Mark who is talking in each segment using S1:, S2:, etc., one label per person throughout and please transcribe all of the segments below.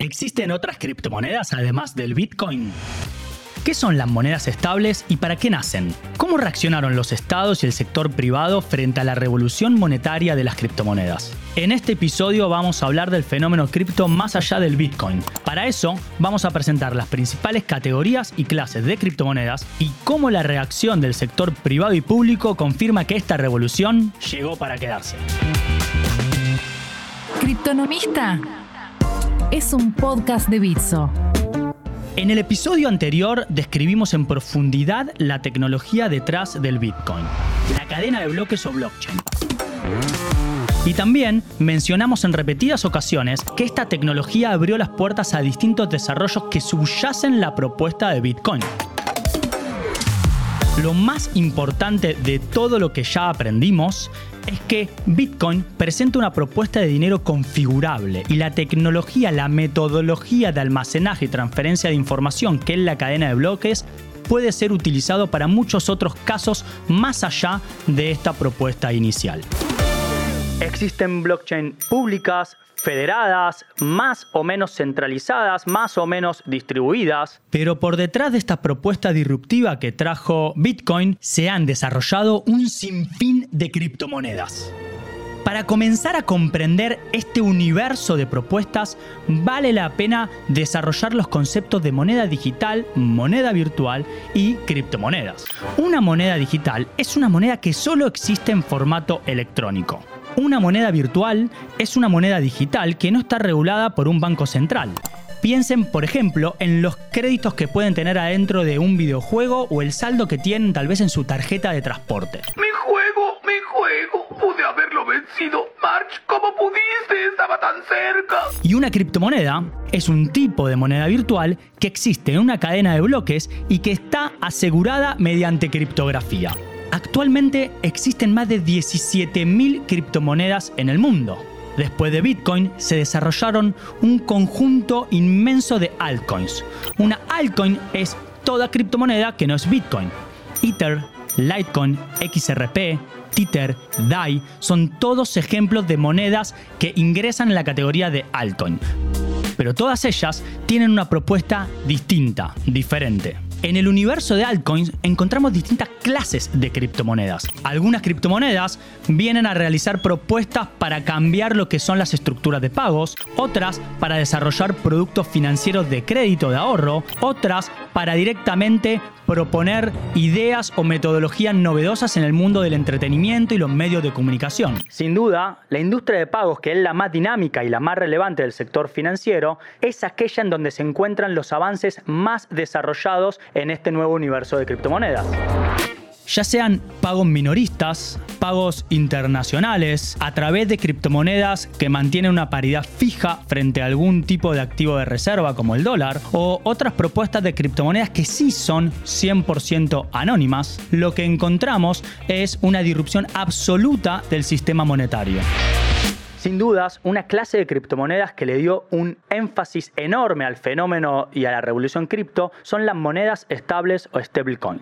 S1: ¿Existen otras criptomonedas además del Bitcoin? ¿Qué son las monedas estables y para qué nacen? ¿Cómo reaccionaron los estados y el sector privado frente a la revolución monetaria de las criptomonedas? En este episodio vamos a hablar del fenómeno cripto más allá del Bitcoin. Para eso vamos a presentar las principales categorías y clases de criptomonedas y cómo la reacción del sector privado y público confirma que esta revolución llegó para quedarse.
S2: Criptonomista es un podcast de Bitso.
S1: En el episodio anterior describimos en profundidad la tecnología detrás del Bitcoin, la cadena de bloques o blockchain. Y también mencionamos en repetidas ocasiones que esta tecnología abrió las puertas a distintos desarrollos que subyacen la propuesta de Bitcoin. Lo más importante de todo lo que ya aprendimos es que Bitcoin presenta una propuesta de dinero configurable y la tecnología, la metodología de almacenaje y transferencia de información que es la cadena de bloques puede ser utilizado para muchos otros casos más allá de esta propuesta inicial. Existen blockchain públicas, federadas, más o menos centralizadas, más o menos distribuidas. Pero por detrás de esta propuesta disruptiva que trajo Bitcoin, se han desarrollado un sinfín de criptomonedas. Para comenzar a comprender este universo de propuestas, vale la pena desarrollar los conceptos de moneda digital, moneda virtual y criptomonedas. Una moneda digital es una moneda que solo existe en formato electrónico. Una moneda virtual es una moneda digital que no está regulada por un banco central. Piensen, por ejemplo, en los créditos que pueden tener adentro de un videojuego o el saldo que tienen tal vez en su tarjeta de transporte.
S3: Mi juego, mi juego, pude haberlo vencido. March, ¿cómo pudiste? Estaba tan cerca.
S1: Y una criptomoneda es un tipo de moneda virtual que existe en una cadena de bloques y que está asegurada mediante criptografía. Actualmente existen más de 17.000 criptomonedas en el mundo. Después de Bitcoin se desarrollaron un conjunto inmenso de altcoins. Una altcoin es toda criptomoneda que no es Bitcoin. Ether, Litecoin, XRP, Tether, DAI son todos ejemplos de monedas que ingresan en la categoría de altcoin. Pero todas ellas tienen una propuesta distinta, diferente. En el universo de altcoins encontramos distintas clases de criptomonedas. Algunas criptomonedas vienen a realizar propuestas para cambiar lo que son las estructuras de pagos, otras para desarrollar productos financieros de crédito de ahorro, otras para directamente proponer ideas o metodologías novedosas en el mundo del entretenimiento y los medios de comunicación. Sin duda, la industria de pagos, que es la más dinámica y la más relevante del sector financiero, es aquella en donde se encuentran los avances más desarrollados en este nuevo universo de criptomonedas ya sean pagos minoristas, pagos internacionales, a través de criptomonedas que mantienen una paridad fija frente a algún tipo de activo de reserva como el dólar, o otras propuestas de criptomonedas que sí son 100% anónimas, lo que encontramos es una disrupción absoluta del sistema monetario. Sin dudas, una clase de criptomonedas que le dio un énfasis enorme al fenómeno y a la revolución cripto son las monedas estables o stablecoins.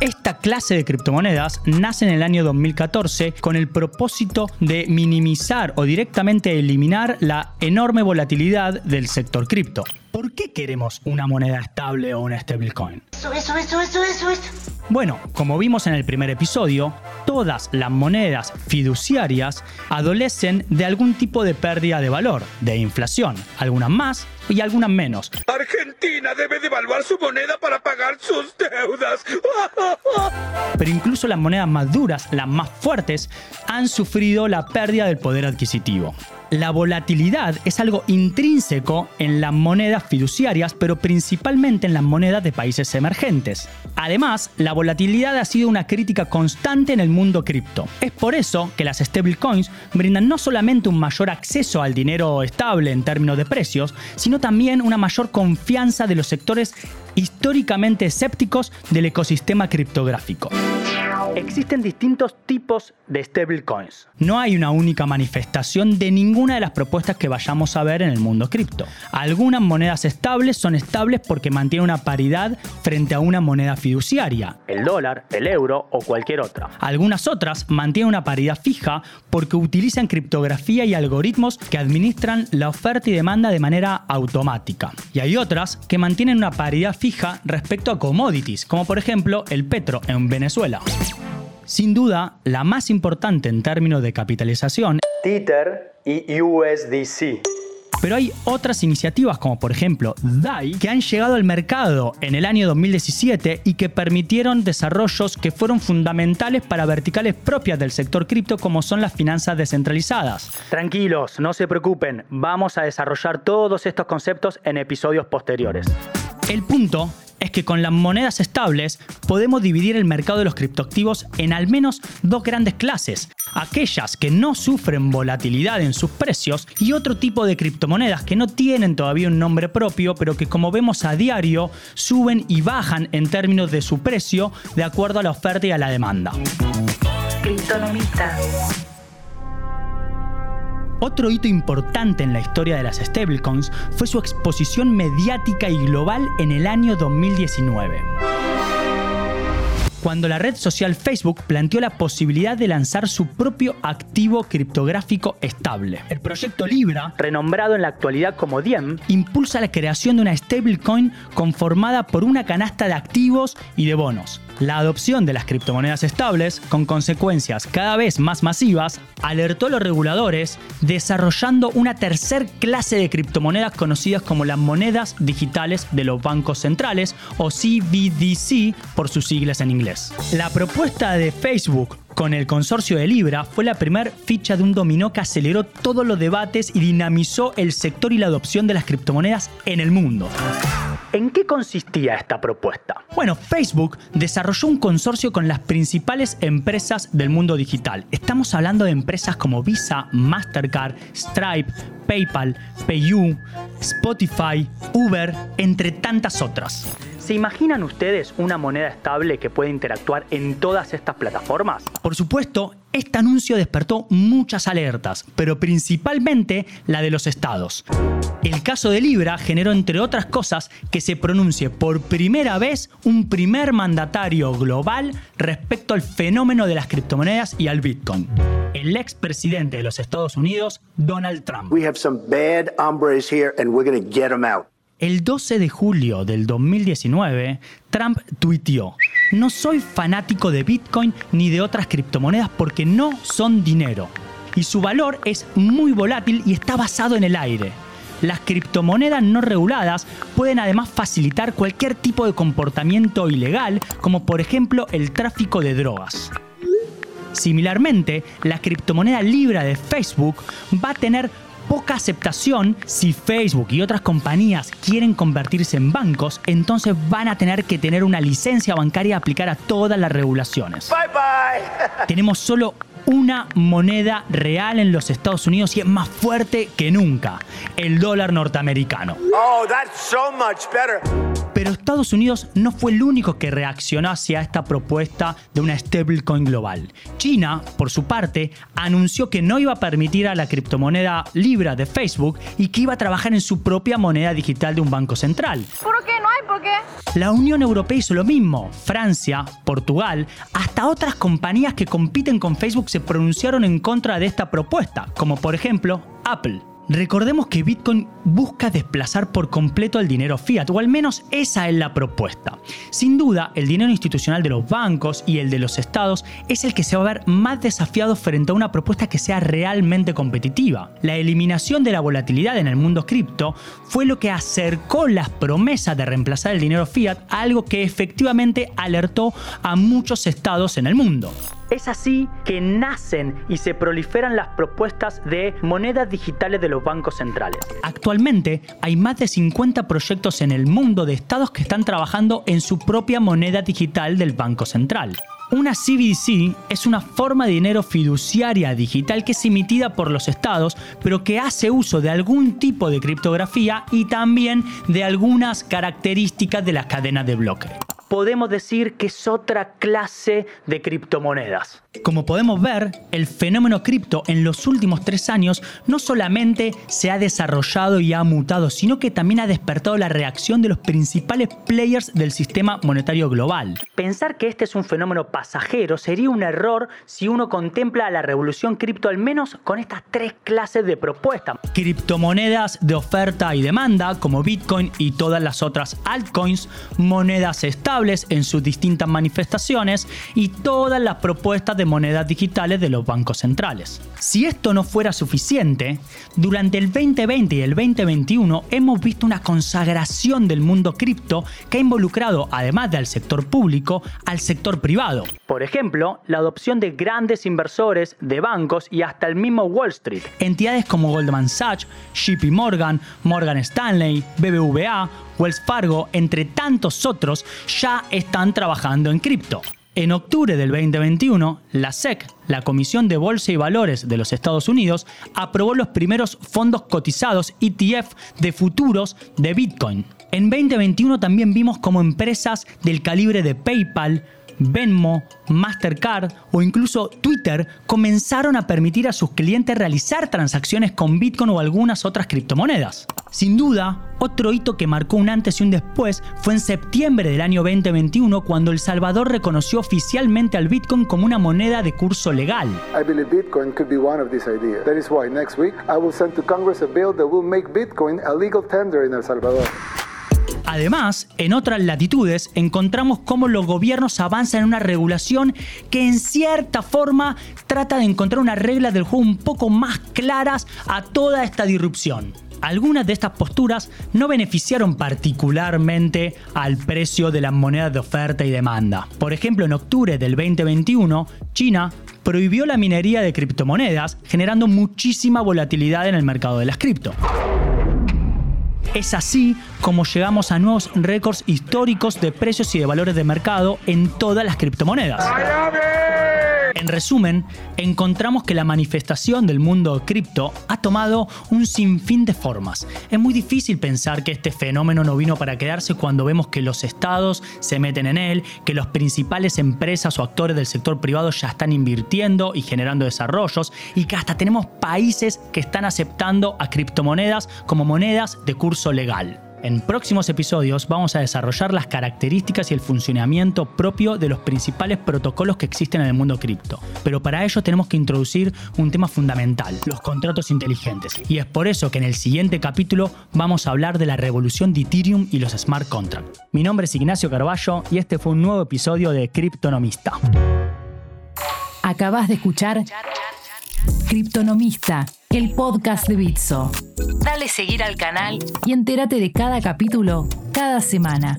S1: Esta clase de criptomonedas nace en el año 2014 con el propósito de minimizar o directamente eliminar la enorme volatilidad del sector cripto. ¿Por qué queremos una moneda estable o una stablecoin?
S3: Eso, eso, eso, eso, eso, eso.
S1: Bueno, como vimos en el primer episodio, todas las monedas fiduciarias adolecen de algún tipo de pérdida de valor, de inflación, algunas más y algunas menos.
S3: Argentina debe devaluar su moneda para pagar sus deudas.
S1: Pero incluso las monedas más duras, las más fuertes, han sufrido la pérdida del poder adquisitivo. La volatilidad es algo intrínseco en las monedas fiduciarias, pero principalmente en las monedas de países emergentes. Además, la volatilidad ha sido una crítica constante en el mundo cripto. Es por eso que las stablecoins brindan no solamente un mayor acceso al dinero estable en términos de precios, sino también una mayor confianza de los sectores históricamente escépticos del ecosistema criptográfico. Existen distintos tipos de stablecoins. No hay una única manifestación de ninguna de las propuestas que vayamos a ver en el mundo cripto. Algunas monedas estables son estables porque mantienen una paridad frente a una moneda fiduciaria, el dólar, el euro o cualquier otra. Algunas otras mantienen una paridad fija porque utilizan criptografía y algoritmos que administran la oferta y demanda de manera automática. Y hay otras que mantienen una paridad fija respecto a commodities, como por ejemplo el petro en Venezuela. Sin duda, la más importante en términos de capitalización, Tether y USDC. Pero hay otras iniciativas como por ejemplo DAI que han llegado al mercado en el año 2017 y que permitieron desarrollos que fueron fundamentales para verticales propias del sector cripto como son las finanzas descentralizadas. Tranquilos, no se preocupen, vamos a desarrollar todos estos conceptos en episodios posteriores. El punto es que con las monedas estables podemos dividir el mercado de los criptoactivos en al menos dos grandes clases, aquellas que no sufren volatilidad en sus precios y otro tipo de criptomonedas que no tienen todavía un nombre propio, pero que como vemos a diario suben y bajan en términos de su precio de acuerdo a la oferta y a la demanda. Otro hito importante en la historia de las stablecoins fue su exposición mediática y global en el año 2019 cuando la red social Facebook planteó la posibilidad de lanzar su propio activo criptográfico estable. El proyecto Libra, renombrado en la actualidad como Diem, impulsa la creación de una stablecoin conformada por una canasta de activos y de bonos. La adopción de las criptomonedas estables, con consecuencias cada vez más masivas, alertó a los reguladores desarrollando una tercer clase de criptomonedas conocidas como las monedas digitales de los bancos centrales o CBDC por sus siglas en inglés. La propuesta de Facebook con el consorcio de Libra fue la primera ficha de un dominó que aceleró todos los debates y dinamizó el sector y la adopción de las criptomonedas en el mundo. ¿En qué consistía esta propuesta? Bueno, Facebook desarrolló un consorcio con las principales empresas del mundo digital. Estamos hablando de empresas como Visa, Mastercard, Stripe, PayPal, PayU, Spotify, Uber, entre tantas otras. ¿Se imaginan ustedes una moneda estable que puede interactuar en todas estas plataformas? Por supuesto, este anuncio despertó muchas alertas, pero principalmente la de los estados. El caso de Libra generó, entre otras cosas, que se pronuncie por primera vez un primer mandatario global respecto al fenómeno de las criptomonedas y al Bitcoin. El expresidente de los Estados Unidos, Donald Trump. We have some bad hombres here and we're get them out. El 12 de julio del 2019, Trump tuiteó, no soy fanático de Bitcoin ni de otras criptomonedas porque no son dinero. Y su valor es muy volátil y está basado en el aire. Las criptomonedas no reguladas pueden además facilitar cualquier tipo de comportamiento ilegal, como por ejemplo el tráfico de drogas. Similarmente, la criptomoneda Libra de Facebook va a tener poca aceptación, si Facebook y otras compañías quieren convertirse en bancos, entonces van a tener que tener una licencia bancaria y aplicar a todas las regulaciones. Bye bye. Tenemos solo una moneda real en los Estados Unidos y es más fuerte que nunca, el dólar norteamericano. Oh, that's so much better. Pero Estados Unidos no fue el único que reaccionó hacia esta propuesta de una stablecoin global. China, por su parte, anunció que no iba a permitir a la criptomoneda Libra de Facebook y que iba a trabajar en su propia moneda digital de un banco central.
S4: ¿Por qué? No hay por qué.
S1: La Unión Europea hizo lo mismo. Francia, Portugal, hasta otras compañías que compiten con Facebook se pronunciaron en contra de esta propuesta, como por ejemplo Apple. Recordemos que Bitcoin busca desplazar por completo el dinero fiat, o al menos esa es la propuesta. Sin duda, el dinero institucional de los bancos y el de los estados es el que se va a ver más desafiado frente a una propuesta que sea realmente competitiva. La eliminación de la volatilidad en el mundo cripto fue lo que acercó las promesas de reemplazar el dinero fiat algo que efectivamente alertó a muchos estados en el mundo. Es así que nacen y se proliferan las propuestas de monedas digitales de los bancos centrales. Actualmente hay más de 50 proyectos en el mundo de estados que están trabajando en su propia moneda digital del Banco Central. Una CBDC es una forma de dinero fiduciaria digital que es emitida por los estados, pero que hace uso de algún tipo de criptografía y también de algunas características de las cadenas de bloque. Podemos decir que es otra clase de criptomonedas. Como podemos ver, el fenómeno cripto en los últimos tres años no solamente se ha desarrollado y ha mutado, sino que también ha despertado la reacción de los principales players del sistema monetario global. Pensar que este es un fenómeno pasajero sería un error si uno contempla la revolución cripto al menos con estas tres clases de propuestas. Criptomonedas de oferta y demanda, como Bitcoin y todas las otras altcoins, monedas en sus distintas manifestaciones y todas las propuestas de monedas digitales de los bancos centrales. Si esto no fuera suficiente, durante el 2020 y el 2021 hemos visto una consagración del mundo cripto que ha involucrado, además del sector público, al sector privado. Por ejemplo, la adopción de grandes inversores, de bancos y hasta el mismo Wall Street. Entidades como Goldman Sachs, JP Morgan, Morgan Stanley, BBVA, Wells Fargo, entre tantos otros, ya están trabajando en cripto. En octubre del 2021, la SEC, la Comisión de Bolsa y Valores de los Estados Unidos, aprobó los primeros fondos cotizados ETF de futuros de Bitcoin. En 2021 también vimos como empresas del calibre de PayPal, Venmo, Mastercard o incluso Twitter comenzaron a permitir a sus clientes realizar transacciones con Bitcoin o algunas otras criptomonedas. Sin duda, otro hito que marcó un antes y un después fue en septiembre del año 2021 cuando El Salvador reconoció oficialmente al Bitcoin como una moneda de curso legal.
S4: I believe Bitcoin could be one of these ideas. That is why next week I will send to Congress a bill that will make Bitcoin a legal tender in El Salvador.
S1: Además, en otras latitudes encontramos cómo los gobiernos avanzan en una regulación que en cierta forma trata de encontrar unas reglas del juego un poco más claras a toda esta disrupción. Algunas de estas posturas no beneficiaron particularmente al precio de las monedas de oferta y demanda. Por ejemplo, en octubre del 2021, China prohibió la minería de criptomonedas, generando muchísima volatilidad en el mercado de las cripto. Es así como llegamos a nuevos récords históricos de precios y de valores de mercado en todas las criptomonedas. En resumen, encontramos que la manifestación del mundo cripto ha tomado un sinfín de formas. Es muy difícil pensar que este fenómeno no vino para quedarse cuando vemos que los estados se meten en él, que las principales empresas o actores del sector privado ya están invirtiendo y generando desarrollos y que hasta tenemos países que están aceptando a criptomonedas como monedas de curso legal. En próximos episodios vamos a desarrollar las características y el funcionamiento propio de los principales protocolos que existen en el mundo cripto. Pero para ello tenemos que introducir un tema fundamental, los contratos inteligentes. Y es por eso que en el siguiente capítulo vamos a hablar de la revolución de Ethereum y los smart contracts. Mi nombre es Ignacio Carballo y este fue un nuevo episodio de Criptonomista.
S2: Acabas de escuchar Criptonomista, el podcast de Bitso. Dale seguir al canal y entérate de cada capítulo cada semana.